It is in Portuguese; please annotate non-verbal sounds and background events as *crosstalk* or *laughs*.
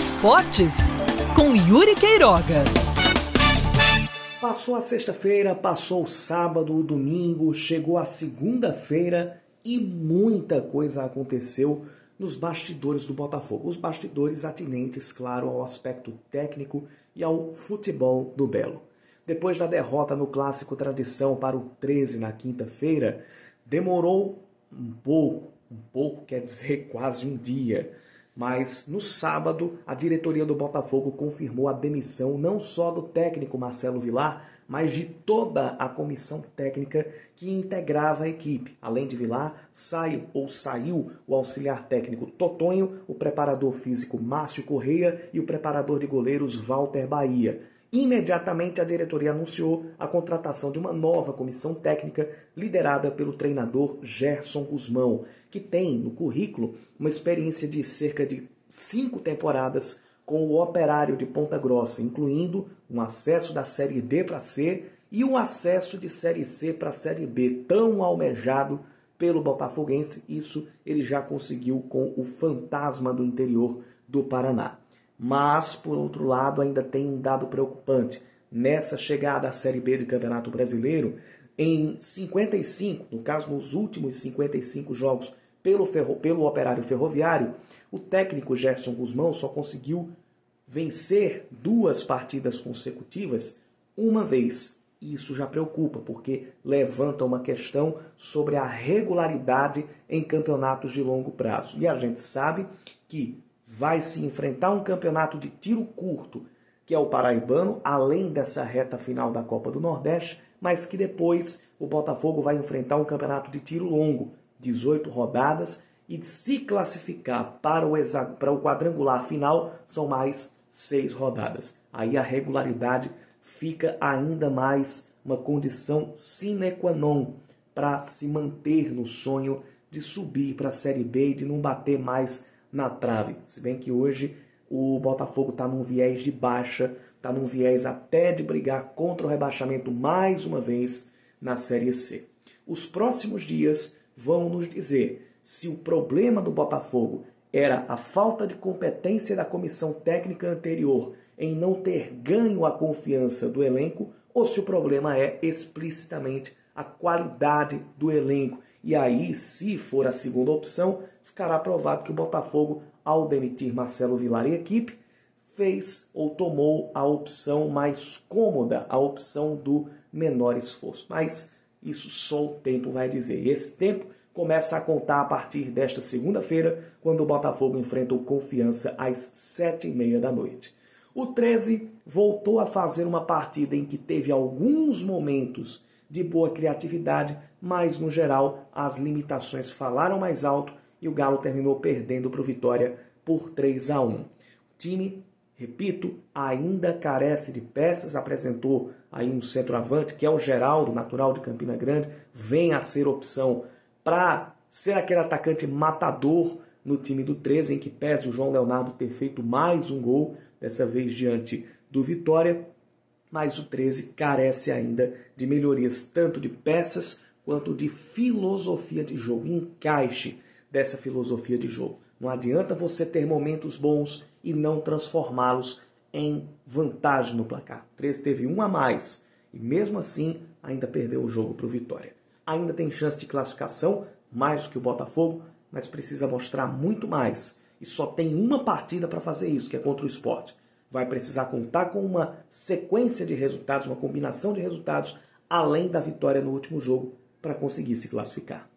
Esportes, com Yuri Queiroga. Passou a sexta-feira, passou o sábado, o domingo, chegou a segunda-feira e muita coisa aconteceu nos bastidores do Botafogo. Os bastidores atinentes, claro, ao aspecto técnico e ao futebol do Belo. Depois da derrota no clássico Tradição para o 13 na quinta-feira, demorou um pouco, um pouco quer dizer *laughs* quase um dia, mas no sábado, a diretoria do Botafogo confirmou a demissão não só do técnico Marcelo Vilar, mas de toda a comissão técnica que integrava a equipe. Além de Vilar, sai ou saiu o auxiliar técnico Totonho, o preparador físico Márcio Correia e o preparador de goleiros Walter Bahia. Imediatamente a diretoria anunciou a contratação de uma nova comissão técnica liderada pelo treinador Gerson Guzmão, que tem no currículo uma experiência de cerca de cinco temporadas com o Operário de Ponta Grossa, incluindo um acesso da Série D para C e um acesso de Série C para Série B, tão almejado pelo Botafoguense. Isso ele já conseguiu com o Fantasma do Interior do Paraná. Mas, por outro lado, ainda tem um dado preocupante. Nessa chegada à Série B do Campeonato Brasileiro, em 55, no caso nos últimos 55 jogos pelo, ferro, pelo Operário Ferroviário, o técnico Gerson Guzmão só conseguiu vencer duas partidas consecutivas uma vez. Isso já preocupa, porque levanta uma questão sobre a regularidade em campeonatos de longo prazo. E a gente sabe que vai se enfrentar um campeonato de tiro curto, que é o Paraibano, além dessa reta final da Copa do Nordeste, mas que depois o Botafogo vai enfrentar um campeonato de tiro longo, 18 rodadas, e se classificar para o, para o quadrangular final, são mais seis rodadas. Aí a regularidade fica ainda mais uma condição sine qua non para se manter no sonho de subir para a Série B e de não bater mais na trave. Se bem que hoje o Botafogo está num viés de baixa, está num viés até de brigar contra o rebaixamento mais uma vez na Série C. Os próximos dias vão nos dizer se o problema do Botafogo era a falta de competência da comissão técnica anterior em não ter ganho a confiança do elenco ou se o problema é explicitamente a qualidade do elenco e aí, se for a segunda opção, ficará provado que o Botafogo, ao demitir Marcelo Vilar e equipe, fez ou tomou a opção mais cômoda, a opção do menor esforço. Mas isso só o tempo vai dizer. E esse tempo começa a contar a partir desta segunda-feira, quando o Botafogo enfrenta o Confiança às sete e meia da noite. O 13 voltou a fazer uma partida em que teve alguns momentos de boa criatividade, mas no geral as limitações falaram mais alto e o Galo terminou perdendo para o Vitória por 3 a 1. O time, repito, ainda carece de peças, apresentou aí um centroavante que é o Geraldo, natural de Campina Grande, vem a ser opção para ser aquele atacante matador no time do 13, em que pese o João Leonardo ter feito mais um gol, dessa vez diante do Vitória, mas o 13 carece ainda de melhorias tanto de peças quanto de filosofia de jogo, encaixe dessa filosofia de jogo. Não adianta você ter momentos bons e não transformá-los em vantagem no placar. O 13 teve um a mais e mesmo assim ainda perdeu o jogo para o Vitória. Ainda tem chance de classificação, mais do que o Botafogo, mas precisa mostrar muito mais. E só tem uma partida para fazer isso, que é contra o esporte vai precisar contar com uma sequência de resultados, uma combinação de resultados, além da vitória no último jogo, para conseguir se classificar.